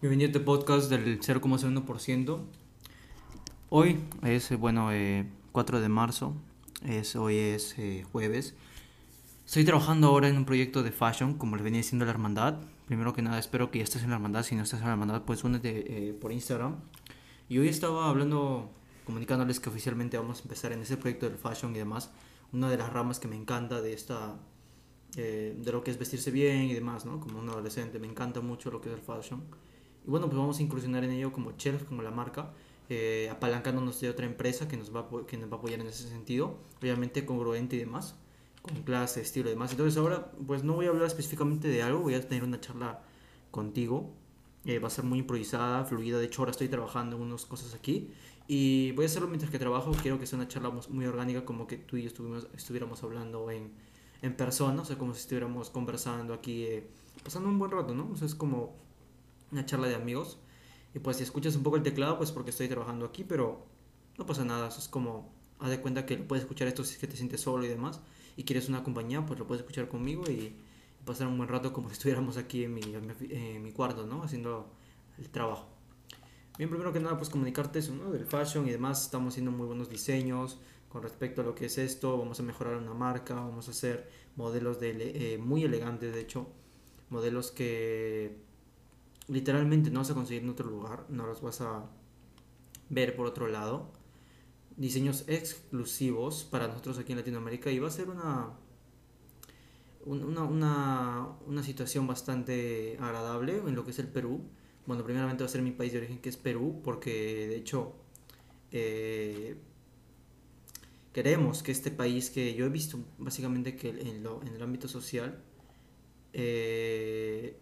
Bienvenido a este podcast del 0,1%. Hoy es, eh, bueno, eh, 4 de marzo, es, hoy es eh, jueves. Estoy trabajando ahora en un proyecto de fashion, como les venía diciendo la hermandad. Primero que nada, espero que ya estés en la hermandad. Si no estás en la hermandad, pues únete eh, por Instagram. Y hoy estaba hablando, comunicándoles que oficialmente vamos a empezar en ese proyecto del fashion y demás. Una de las ramas que me encanta de esta eh, de lo que es vestirse bien y demás, ¿no? Como un adolescente, me encanta mucho lo que es el fashion. Y bueno, pues vamos a incursionar en ello como Chef, como la marca, eh, apalancándonos de otra empresa que nos, va a, que nos va a apoyar en ese sentido, obviamente congruente y demás, con clase, estilo y demás. Entonces ahora, pues no voy a hablar específicamente de algo, voy a tener una charla contigo. Eh, va a ser muy improvisada, fluida. De hecho, ahora estoy trabajando en unas cosas aquí. Y voy a hacerlo mientras que trabajo. Quiero que sea una charla muy orgánica, como que tú y yo estuvimos, estuviéramos hablando en, en persona, o sea, como si estuviéramos conversando aquí, eh, pasando un buen rato, ¿no? O sea, es como una charla de amigos. Y pues si escuchas un poco el teclado, pues porque estoy trabajando aquí, pero no pasa nada, es como, haz de cuenta que puedes escuchar esto si es que te sientes solo y demás, y quieres una compañía, pues lo puedes escuchar conmigo y, pasar un buen rato como si estuviéramos aquí en mi, en mi, cuarto, ¿no? Haciendo el trabajo. Bien, primero que nada, pues comunicarte eso, ¿no? Del fashion y demás, estamos haciendo muy buenos diseños con respecto a lo que es esto, vamos a mejorar una marca, vamos a hacer modelos de, eh, muy elegantes, de hecho, modelos que literalmente no vas a conseguir en otro lugar, no los vas a ver por otro lado. Diseños exclusivos para nosotros aquí en Latinoamérica y va a ser una, una, una, situación bastante agradable en lo que es el Perú. Bueno, primeramente va a ser mi país de origen que es Perú, porque de hecho eh, queremos que este país que yo he visto básicamente que en, lo, en el ámbito social eh,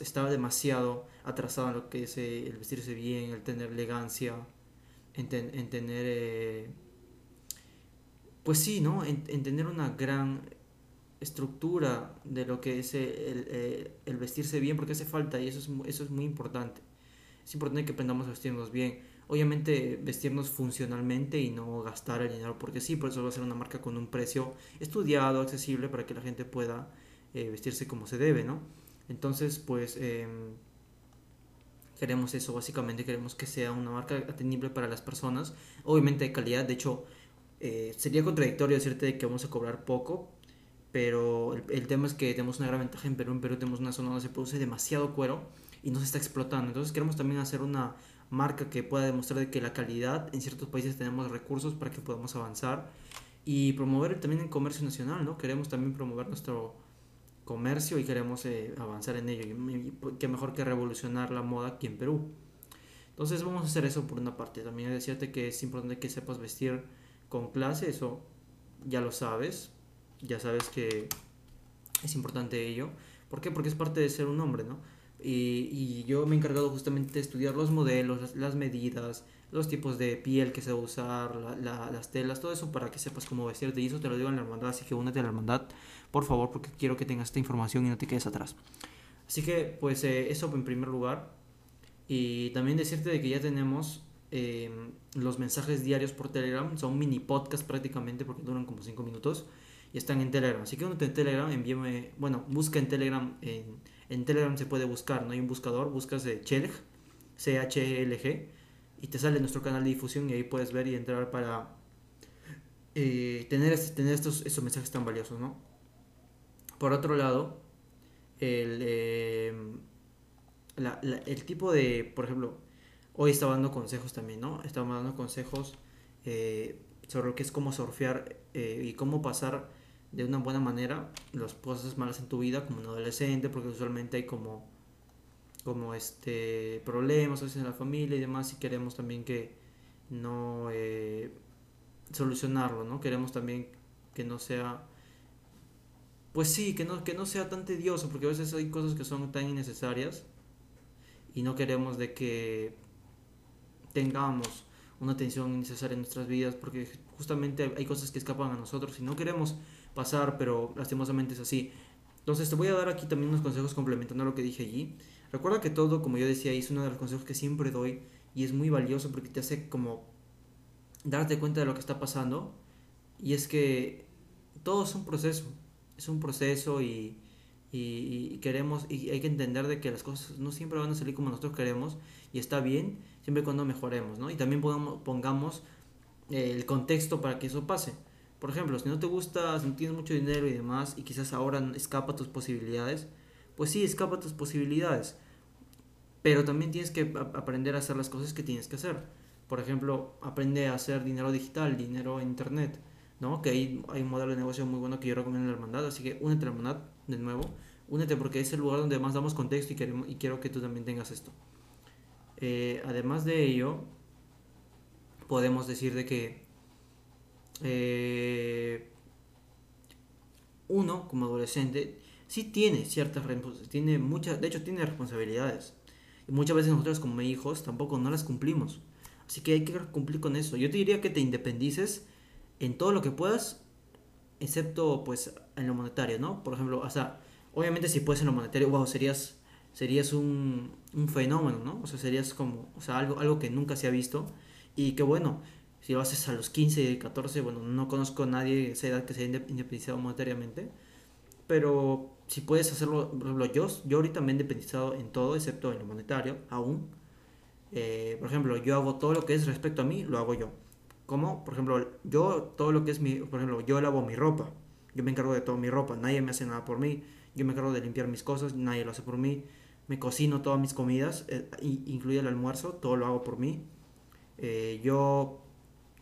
estaba demasiado atrasado en lo que es eh, el vestirse bien, el tener elegancia, en, tener, eh, pues sí, ¿no? En, tener una gran estructura de lo que es el, el, vestirse bien, porque hace falta y eso es, eso es muy importante. Es importante que aprendamos a vestirnos bien. Obviamente vestirnos funcionalmente y no gastar el dinero porque sí, por eso va a ser una marca con un precio estudiado, accesible para que la gente pueda eh, vestirse como se debe, ¿no? Entonces, pues em, queremos eso, básicamente queremos que sea una marca atendible para las personas, obviamente de calidad, de hecho, eh, sería contradictorio decirte que vamos a cobrar poco, pero el, tema es que tenemos una gran ventaja en Perú, en Perú tenemos una zona donde se produce demasiado cuero y no se está explotando, entonces queremos también hacer una marca que pueda demostrar que la calidad, en ciertos países tenemos recursos para que podamos avanzar y promover también el comercio nacional, ¿no? Queremos también promover nuestro comercio y queremos eh, avanzar en ello. Y, qué mejor que revolucionar la moda aquí en Perú. Entonces vamos a hacer eso por una parte. También decirte que es importante que sepas vestir con clase, eso ya lo sabes. Ya sabes que es importante ello. ¿Por qué? Porque es parte de ser un hombre, ¿no? Y, y yo me he encargado justamente de estudiar los modelos, las, medidas, los tipos de piel que se va a usar, las telas, todo eso para que sepas cómo vestirte. Y eso te lo digo en la hermandad, así que únete a la hermandad por favor, porque quiero que tengas esta información y no te quedes atrás. Así que, pues eh, eso en primer lugar. Y también decirte de que ya tenemos em, los mensajes diarios por Telegram. Son mini podcast prácticamente porque duran como 5 minutos. Y están en Telegram. Así que únete en Telegram, envíame, bueno, busca en Telegram. En Telegram se puede buscar, no hay un buscador. Buscas de Chelg, C-H-E-L-G. Y te sale nuestro canal de difusión y ahí puedes ver y entrar para eh, tener, tener estos, estos mensajes tan valiosos, ¿no? Por otro lado, el, eh, el tipo de, por ejemplo, hoy estaba dando consejos también, ¿no? Estaba dando consejos eh, sobre lo que es cómo surfear eh, y cómo pasar de una buena manera las cosas malas en tu vida como un adolescente, porque usualmente hay como, como este, problemas a veces en la familia y demás, y queremos también que no solucionarlo, ¿no? Queremos también que no sea pues sí, que no, que no sea tan tedioso, porque a veces hay cosas que son tan innecesarias y no queremos de que tengamos una tensión innecesaria en nuestras vidas, porque justamente hay cosas que escapan a nosotros y no queremos pasar, pero lastimosamente es así. Entonces te voy a dar aquí también unos consejos complementando lo que dije allí. Recuerda que todo, como yo decía, es uno de los consejos que siempre doy y es muy valioso porque te hace como darte cuenta de lo que está pasando y es que todo es un proceso es un proceso y, y, queremos y hay que entender de que las cosas no siempre van a salir como nosotros queremos y está bien siempre cuando mejoremos, ¿no? Y también pongamos eh, el contexto para que eso pase. Por ejemplo, si no te gusta, no tienes mucho dinero y demás y quizás ahora escapa tus posibilidades, pues sí, escapa tus posibilidades. Pero también tienes que aprender a hacer las cosas que tienes que hacer. Por ejemplo, aprende a hacer dinero digital, dinero en internet, ¿no? Que hay, hay un modelo de negocio muy bueno que yo recomiendo en la hermandad, así que únete a la hermandad de nuevo, únete porque es el lugar donde más damos contexto y, queremos, y quiero que tú también tengas esto. Eh, además de ello, podemos decir de que eh, uno como adolescente sí tiene ciertas tiene muchas, de hecho tiene responsabilidades. Y muchas veces nosotros como hijos tampoco no las cumplimos. Así que hay que cumplir con eso. Yo te diría que te independices en todo lo que puedas, excepto pues en lo monetario, ¿no? Por ejemplo, o sea, obviamente si puedes en lo monetario, wow, serías, serías un, un fenómeno, ¿no? O sea, serías como, o sea, algo, algo que nunca se ha visto y que bueno, si lo haces a los 15, 14, bueno, no conozco a nadie de esa edad que se haya independizado monetariamente, pero si puedes hacerlo, por ejemplo, yo, yo ahorita me he independizado en todo, excepto en lo monetario, aún. Eh, por ejemplo, yo hago todo lo que es respecto a mí, lo hago yo. Como, por ejemplo, yo todo lo que es mi, por ejemplo, yo lavo mi ropa, yo me encargo de toda mi ropa, nadie me hace nada por mí, yo me encargo de limpiar mis cosas, nadie lo hace por mí, me cocino todas mis comidas, eh, incluido el almuerzo, todo lo hago por mí. Eh, yo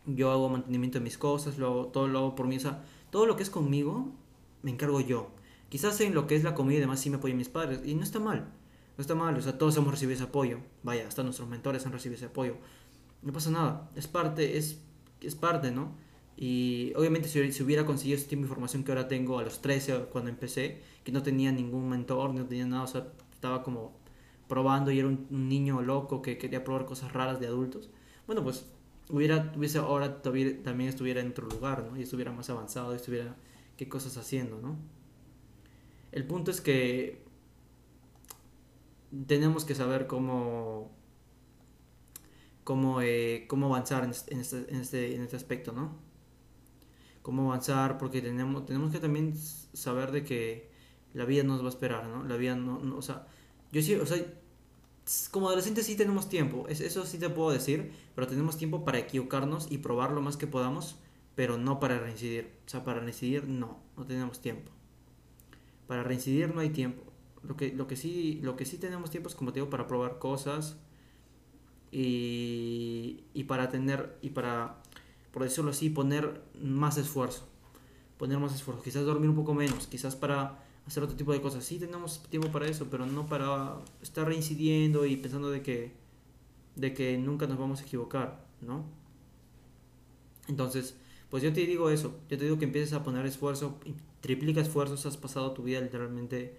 yo hago mantenimiento de mis cosas, todo lo hago por mí, o sea, todo lo que es conmigo me encargo yo. Quizás en lo que es la comida y demás sí me apoyan mis padres, y no está mal, no está mal, o sea, todos hemos recibido ese apoyo, vaya, hasta nuestros mentores han recibido ese apoyo, no pasa nada, es parte, es, es parte, ¿no? Y obviamente si, si hubiera conseguido ese tipo de información que ahora tengo a los 13 cuando empecé, que no tenía ningún mentor, no tenía nada, o sea, estaba como probando y era un niño loco que quería probar cosas raras de adultos, bueno, pues hubiera, hubiese ahora también estuviera en otro lugar, ¿no? Y estuviera más avanzado, y estuviera qué cosas haciendo, ¿no? El punto es que tenemos que saber cómo cómo, eh, cómo avanzar en este, en, este, en este aspecto, ¿no? Cómo avanzar, porque tenemos, tenemos que también saber de que la vida nos va a esperar, ¿no? La vida no, no o sea, yo sí, o sea, como adolescentes sí tenemos tiempo, eso sí te puedo decir, pero tenemos tiempo para equivocarnos y probar lo más que podamos, pero no para reincidir. O sea, para reincidir no, no tenemos tiempo. Para reincidir no hay tiempo. Lo que, lo que, sí, lo que sí tenemos tiempo es, como te digo, para probar cosas y, y para tener, y para, por decirlo así, poner más esfuerzo. Poner más esfuerzo. Quizás dormir un poco menos, quizás para hacer otro tipo de cosas. Sí tenemos tiempo para eso, pero no para estar reincidiendo y pensando de que, de que nunca nos vamos a equivocar, ¿no? Entonces, pues yo te digo eso, yo te digo que empieces a poner esfuerzo, triplica esfuerzos, has pasado tu vida literalmente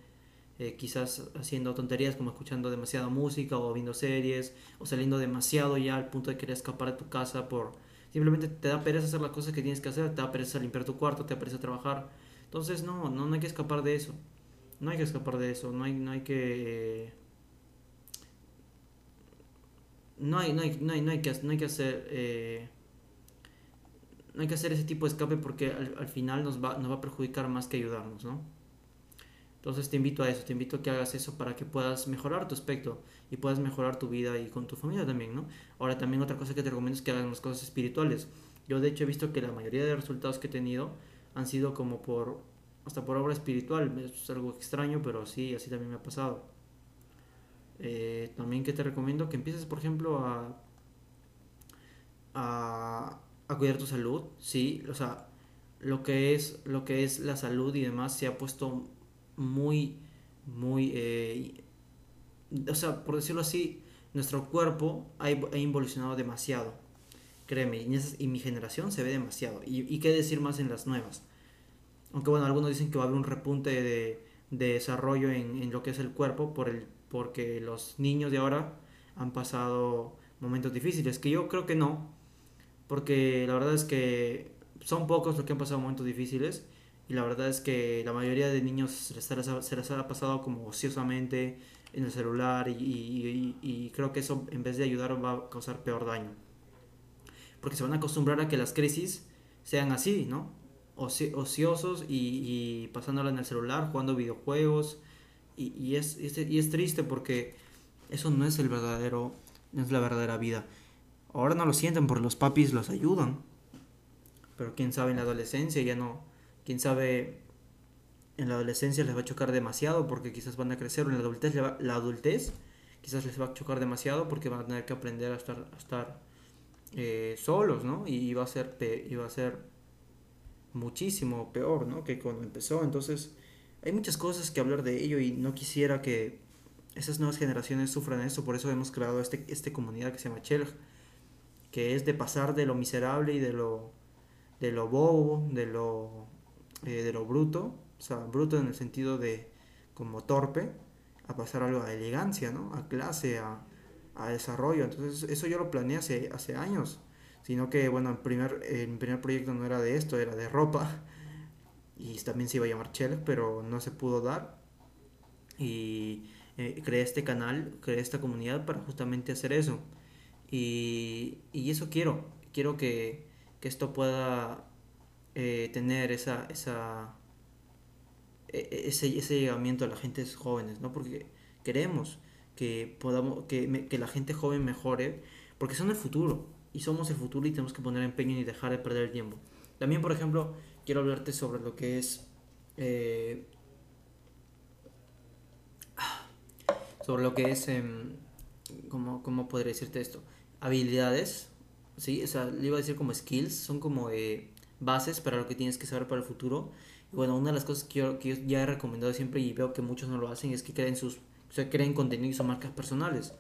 eh, quizás haciendo tonterías como escuchando demasiada música o viendo series o saliendo demasiado ya al punto de querer escapar de tu casa por simplemente te da pereza hacer las cosas que tienes que hacer, te da pereza limpiar tu cuarto, te da pereza trabajar entonces, no, no, hay que escapar de eso. No hay que escapar de eso. No hay, no hay que. no, hay, no, hay, no, hay, no, que, no hay que hacer. Eh, no hay que hacer ese tipo de escape porque al, final nos va, nos va a perjudicar más que ayudarnos, ¿no? Entonces te invito a eso, te invito a que hagas eso para que puedas mejorar tu aspecto y puedas mejorar tu vida y con tu familia también, ¿no? Ahora también otra cosa que te recomiendo es que hagas las cosas espirituales. Yo de hecho he visto que la mayoría de resultados que he tenido han sido como por, hasta por obra espiritual. Es algo extraño, pero sí, así también me ha pasado. Eh, también que te recomiendo que empieces, por ejemplo, a, a, cuidar tu salud. Sí, o sea, lo que, es, lo que es la salud y demás se ha puesto muy, muy... Eh, o sea, por decirlo así, nuestro cuerpo ha, evolucionado demasiado créeme, y, mi generación se ve demasiado. Y, qué decir más en las nuevas. Aunque bueno, algunos dicen que va a haber un repunte de, desarrollo en, lo que es el cuerpo por el, porque los niños de ahora han pasado momentos difíciles, que yo creo que no, porque la verdad es que son pocos los que han pasado momentos difíciles y la verdad es que la mayoría de niños se les ha, pasado como ociosamente en el celular y, y creo que eso en vez de ayudar va a causar peor daño porque se van a acostumbrar a que las crisis sean así, ¿no? ociosos y, y pasándola en el celular, jugando videojuegos. Y, y, es, y es triste porque eso no es el verdadero, no es la verdadera vida. Ahora no lo sienten porque los papis los ayudan. Pero quién sabe en la adolescencia ya no. Quién sabe en la adolescencia les va a chocar demasiado porque quizás van a crecer. O en la adultez, la adultez quizás les va a chocar demasiado porque van a tener que aprender a estar, a estar eh, solos, ¿no? Y va a ser, va a ser muchísimo peor, ¿no? Que cuando empezó. Entonces, hay muchas cosas que hablar de ello y no quisiera que esas nuevas generaciones sufran eso. Por eso hemos creado este, esta comunidad que se llama Chelg, que es de pasar de lo miserable y de lo, de lo bobo, de lo, eh, de lo bruto, o sea, bruto en el sentido de como torpe, a pasar algo a elegancia, ¿no? A clase, a, a desarrollo. Entonces, eso yo lo planeé hace, hace años. Sino que, bueno, el primer, el primer proyecto no era de esto, era de ropa. Y también se iba a llamar Chel, pero no se pudo dar. Y eh, creé este canal, creé esta comunidad para justamente hacer eso. Y, y eso quiero. Quiero que, que esto pueda eh, tener esa, esa, e, e, ese, ese llegamiento a la gente jóvenes, ¿no? Porque queremos que, podamos, que, que la gente joven mejore, porque son el futuro, y somos el futuro y tenemos que poner empeño y dejar de perder el tiempo. También, por ejemplo, quiero hablarte sobre lo que es... Eh, sobre lo que es... Eh, ¿cómo, ¿Cómo podría decirte esto? Habilidades, ¿sí? O sea, le iba a decir como skills, son como eh, bases para lo que tienes que saber para el futuro. Y bueno, una de las cosas que yo, que yo ya he recomendado siempre y veo que muchos no lo hacen es que creen sus o sea, creen contenido y son marcas personales.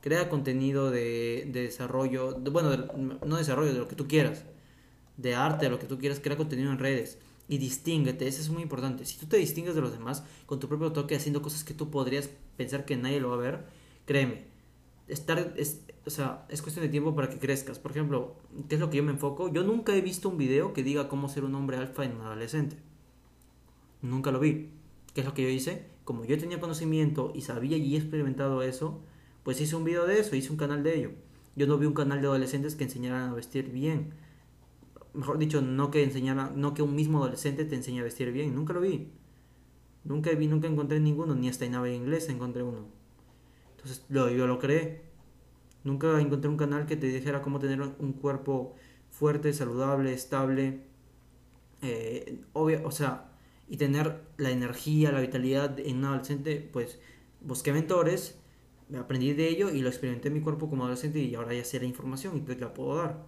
Crea contenido de, de desarrollo, bueno, no desarrollo, de lo que tú quieras. De arte, de lo que tú quieras, crea contenido en redes. Y distínguete, eso es muy importante. Si tú te distingues de los demás con tu propio toque, haciendo cosas que tú podrías pensar que nadie lo va a ver, créeme, estar, es, o sea, es cuestión de tiempo para que crezcas. Por ejemplo, ¿qué es lo que yo me enfoco? Yo nunca he visto un video que diga cómo ser un hombre alfa en un adolescente. Nunca lo vi. ¿Qué es lo que yo hice? Como yo tenía conocimiento y sabía y he experimentado eso, pues hice un video de eso, hice un canal de ello. Yo no vi un canal de adolescentes que enseñaran a vestir bien. Mejor dicho, no que enseñara, no que un mismo adolescente te enseñe a vestir bien, nunca lo vi. Nunca vi, nunca encontré ninguno, ni hasta en Nave Inglés encontré uno. Entonces lo, yo lo creé. Nunca encontré un canal que te dijera cómo tener un cuerpo fuerte, saludable, estable. Eh, o sea, y tener la energía, la vitalidad en un adolescente, pues busqué mentores, me aprendí de ello y lo experimenté en mi cuerpo como adolescente y ahora ya sé la información y pues la puedo dar.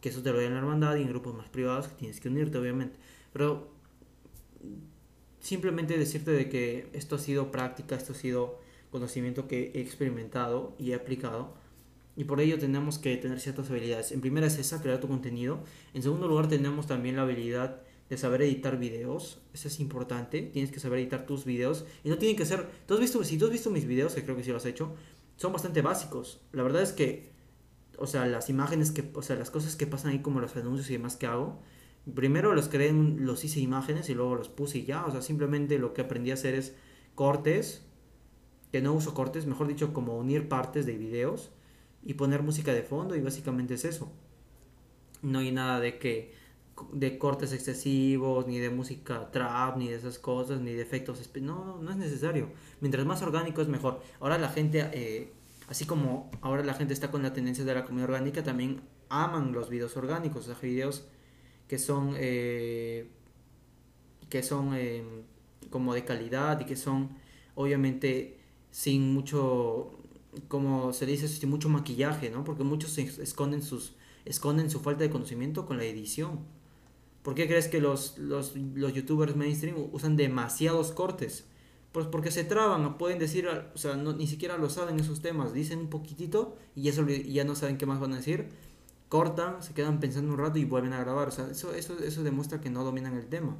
Que eso te lo doy en la hermandad y en grupos más privados que tienes que unirte, obviamente. Pero simplemente decirte de que esto ha sido práctica, esto ha sido conocimiento que he experimentado y he aplicado. Y por ello tenemos que tener ciertas habilidades. En primera es esa, crear tu contenido. En segundo lugar tenemos también la habilidad de saber editar videos. Eso es importante. Tienes que saber editar tus videos. Y no tienen que ser... ¿tú has visto, si tú has visto mis videos, que creo que sí lo has hecho, son bastante básicos. La verdad es que, o sea, las imágenes que, o sea, las cosas que pasan ahí como los anuncios y demás que hago, primero los creé, los hice imágenes y luego los puse y ya. O sea, simplemente lo que aprendí a hacer es cortes, que no uso cortes, mejor dicho, como unir partes de videos y poner música de fondo y básicamente es eso. No hay nada de que de cortes excesivos, ni de música trap, ni de esas cosas, ni de efectos. No, no es necesario. Mientras más orgánico es mejor. Ahora la gente, eh, así como ahora la gente está con la tendencia de la comida orgánica, también aman los videos orgánicos, sea, videos que son, eh, que son em, como de calidad y que son obviamente sin mucho, como se dice, sin mucho maquillaje, ¿no? Porque muchos esconden sus esconden su falta de conocimiento con la edición. ¿Por qué crees que los, los, los youtubers mainstream usan demasiados cortes? Pues porque se traban, pueden decir, o sea, no, ni siquiera lo saben esos temas, dicen un poquitito y eso, ya no saben qué más van a decir, cortan, se quedan pensando un rato y vuelven a grabar, o sea, eso, eso, eso demuestra que no dominan el tema.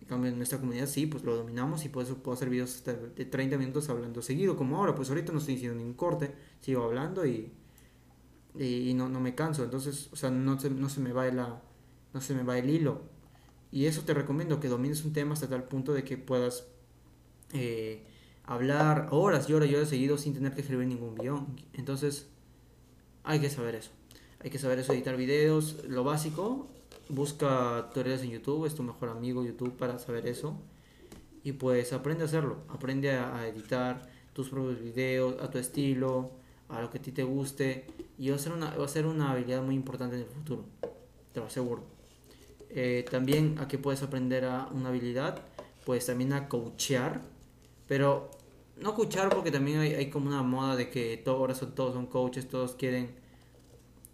En cambio, en nuestra comunidad sí, pues lo dominamos y por eso puedo hacer videos de 30 minutos hablando seguido, como ahora, pues ahorita no estoy diciendo ningún corte, sigo hablando y, y, no, no me canso, entonces, o sea, no se, no se me va la no se me va el hilo. Y eso te recomiendo, que domines un tema hasta tal punto de que puedas eh, hablar horas y horas y horas seguido sin tener que escribir ningún guion. Entonces, hay que saber eso. Hay que saber eso, editar videos, lo básico, busca tutoriales en YouTube, es tu mejor amigo YouTube para saber eso. Y pues aprende a hacerlo, aprende a, editar tus propios videos, a tu estilo, a lo que a ti te guste. Y va a ser una, va a ser una habilidad muy importante en el futuro, te lo aseguro. Eh, también a que puedes aprender a una habilidad, pues también a coachear, pero no coachar porque también hay, como una moda de que todo, ahora son, todos son coaches, todos quieren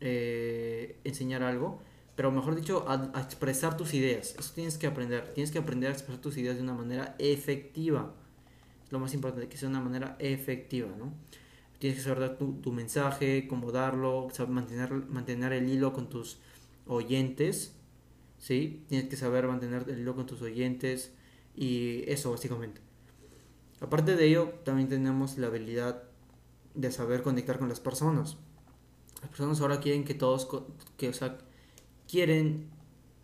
eh, enseñar algo, pero mejor dicho, a, expresar tus ideas. Eso tienes que aprender. Tienes que aprender a expresar tus ideas de una manera efectiva. Lo más importante, que sea una manera efectiva, ¿no? Tienes que saber dar tu, tu mensaje, cómo darlo, mantener, mantener el hilo con tus oyentes, ¿sí? Tienes que saber mantener el hilo con tus oyentes y eso básicamente. Aparte de ello, también tenemos la habilidad de saber conectar con las personas. Las personas ahora quieren que todos, que, o sea, quieren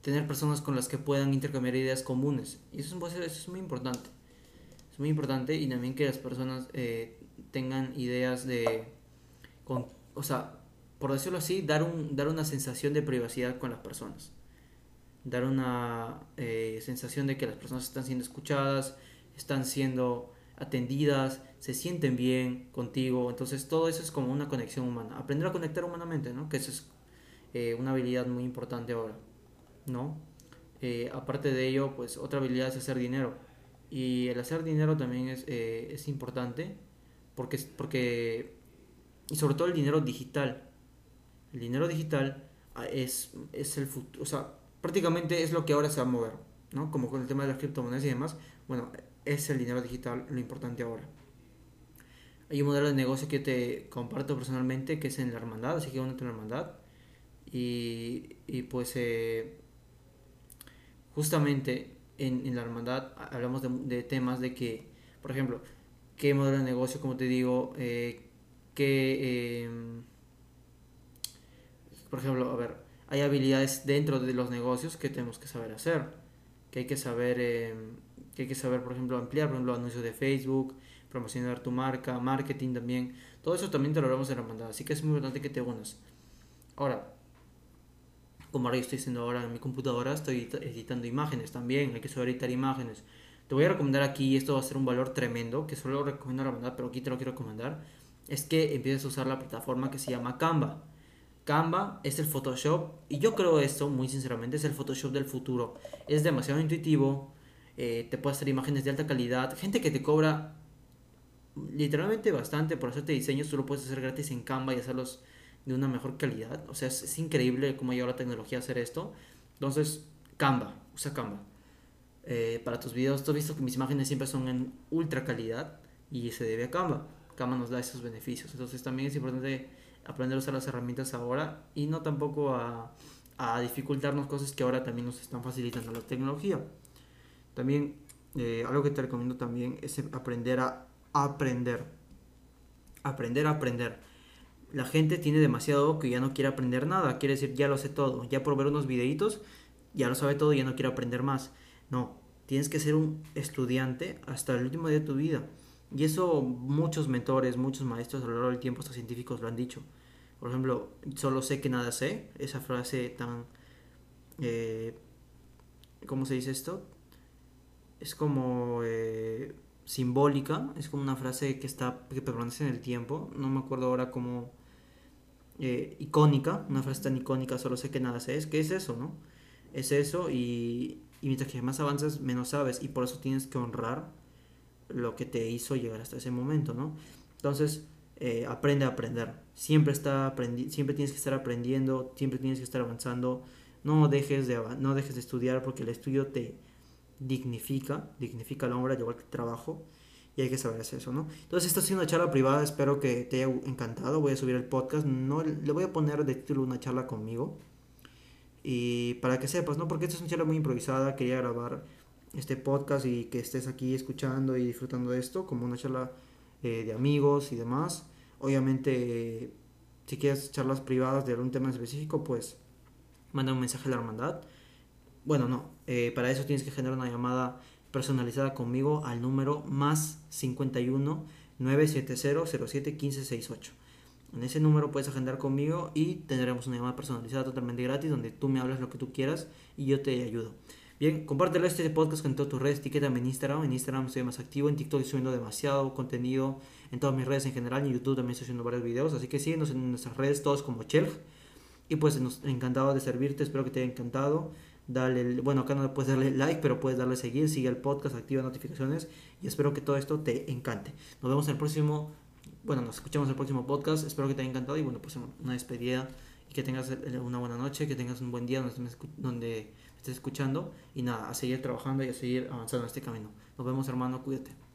tener personas con las que puedan intercambiar ideas comunes. Y eso es, eso es muy importante. Es muy importante y también que las personas eh, tengan ideas de... Con, o sea, por decirlo así, dar, un, dar una sensación de privacidad con las personas. Dar una eh, sensación de que las personas están siendo escuchadas, están siendo atendidas, se sienten bien contigo. Entonces todo eso es como una conexión humana. Aprender a conectar humanamente, ¿no? Que eso es eh, una habilidad muy importante ahora, ¿no? Eh, aparte de ello, pues otra habilidad es hacer dinero. Y el hacer dinero también es, es importante porque, porque, y sobre todo el dinero digital. El dinero digital ah, es, es el futuro, o sea, prácticamente es lo que ahora se va a mover, ¿no? Como con el tema de las criptomonedas y demás. Bueno, es el dinero digital lo importante ahora. Hay un modelo de negocio que te comparto personalmente que es en la hermandad, así que únete en la hermandad y, y pues eh, justamente en, la hermandad hablamos de, de, temas de que, por ejemplo, qué modelo de negocio, como te digo, eh, qué, eh, por ejemplo, a ver, hay habilidades dentro de los negocios que tenemos que saber hacer, que hay que saber, eh, que hay que saber, por ejemplo, ampliar, por ejemplo, anuncios de Facebook, promocionar tu marca, marketing también, todo eso también te lo hablamos en la hermandad, así que es muy importante que te unas. Ahora, como ahora yo estoy haciendo ahora en mi computadora, estoy editando imágenes también, hay que saber editar imágenes. Te voy a recomendar aquí, esto va a ser un valor tremendo, que solo recomiendo la verdad, pero aquí te lo quiero recomendar, es que empieces a usar la plataforma que se llama Canva. Canva es el Photoshop, y yo creo esto, muy sinceramente, es el Photoshop del futuro. Es demasiado intuitivo, eh, te puede hacer imágenes de alta calidad, gente que te cobra literalmente bastante por hacerte diseños, tú lo puedes hacer gratis en Canva y hacerlos de una mejor calidad. O sea, es, increíble cómo lleva la tecnología a hacer esto. Entonces, Canva, usa Canva. Eh, para tus videos, tú has visto que mis imágenes siempre son en ultra calidad y se debe a Canva. Canva nos da esos beneficios. Entonces, también es importante aprender a usar las herramientas ahora y no tampoco a, dificultarnos cosas que ahora también nos están facilitando la tecnología. También, eh, algo que te recomiendo también es aprender a aprender. Aprender a aprender la gente tiene demasiado que ya no quiere aprender nada. Quiere decir, ya lo sé todo. Ya por ver unos videitos, ya lo sabe todo y ya no quiere aprender más. No, tienes que ser un estudiante hasta el último día de tu vida. Y eso muchos mentores, muchos maestros a lo largo del tiempo, hasta científicos lo han dicho. Por ejemplo, solo sé que nada sé. Esa frase tan... Eh, ¿Cómo se dice esto? Es como... Eh, simbólica, es como una frase que está que permanece en el tiempo, no me acuerdo ahora cómo eh, icónica, una frase tan icónica, solo sé que nada sé, es que es eso, ¿no? Es eso y, y mientras que más avanzas menos sabes y por eso tienes que honrar lo que te hizo llegar hasta ese momento, ¿no? Entonces, eh, aprende a aprender, siempre, está aprendi siempre tienes que estar aprendiendo, siempre tienes que estar avanzando, no dejes de, no dejes de estudiar porque el estudio te, dignifica, dignifica al hombre, igual que el trabajo, y hay que saber hacer eso, ¿no? Entonces, esta ha sido una charla privada, espero que te haya encantado, voy a subir el podcast, no le voy a poner de título una charla conmigo, y para que sepas, ¿no? Porque esta es una charla muy improvisada, quería grabar este podcast y que estés aquí escuchando y disfrutando de esto, como una charla eh, de amigos y demás. Obviamente, si quieres charlas privadas de algún tema específico, pues manda un mensaje a la hermandad bueno, no. Eh, para eso tienes que generar una llamada personalizada conmigo al número más 51 970 07 1568. En ese número puedes agendar conmigo y tendremos una llamada personalizada totalmente gratis donde tú me hablas lo que tú quieras y yo te ayudo. Bien, compártelo este podcast con todas tus redes, etiquétame en Instagram. En Instagram estoy más activo, en TikTok estoy subiendo demasiado contenido, en todas mis redes en general, en YouTube también estoy haciendo varios videos. Así que síguenos en nuestras redes, todos como Chelg. Y pues nos, encantado de servirte, espero que te haya encantado. Dale, bueno, acá no puedes darle like, pero puedes darle seguir, sigue el podcast, activa notificaciones y espero que todo esto te encante. Nos vemos en el próximo, bueno, nos escuchamos en el próximo podcast, espero que te haya encantado y bueno, pues una despedida y que tengas una buena noche, que tengas un buen día donde, donde estés escuchando y nada, a seguir trabajando y a seguir avanzando en este camino. Nos vemos hermano, cuídate.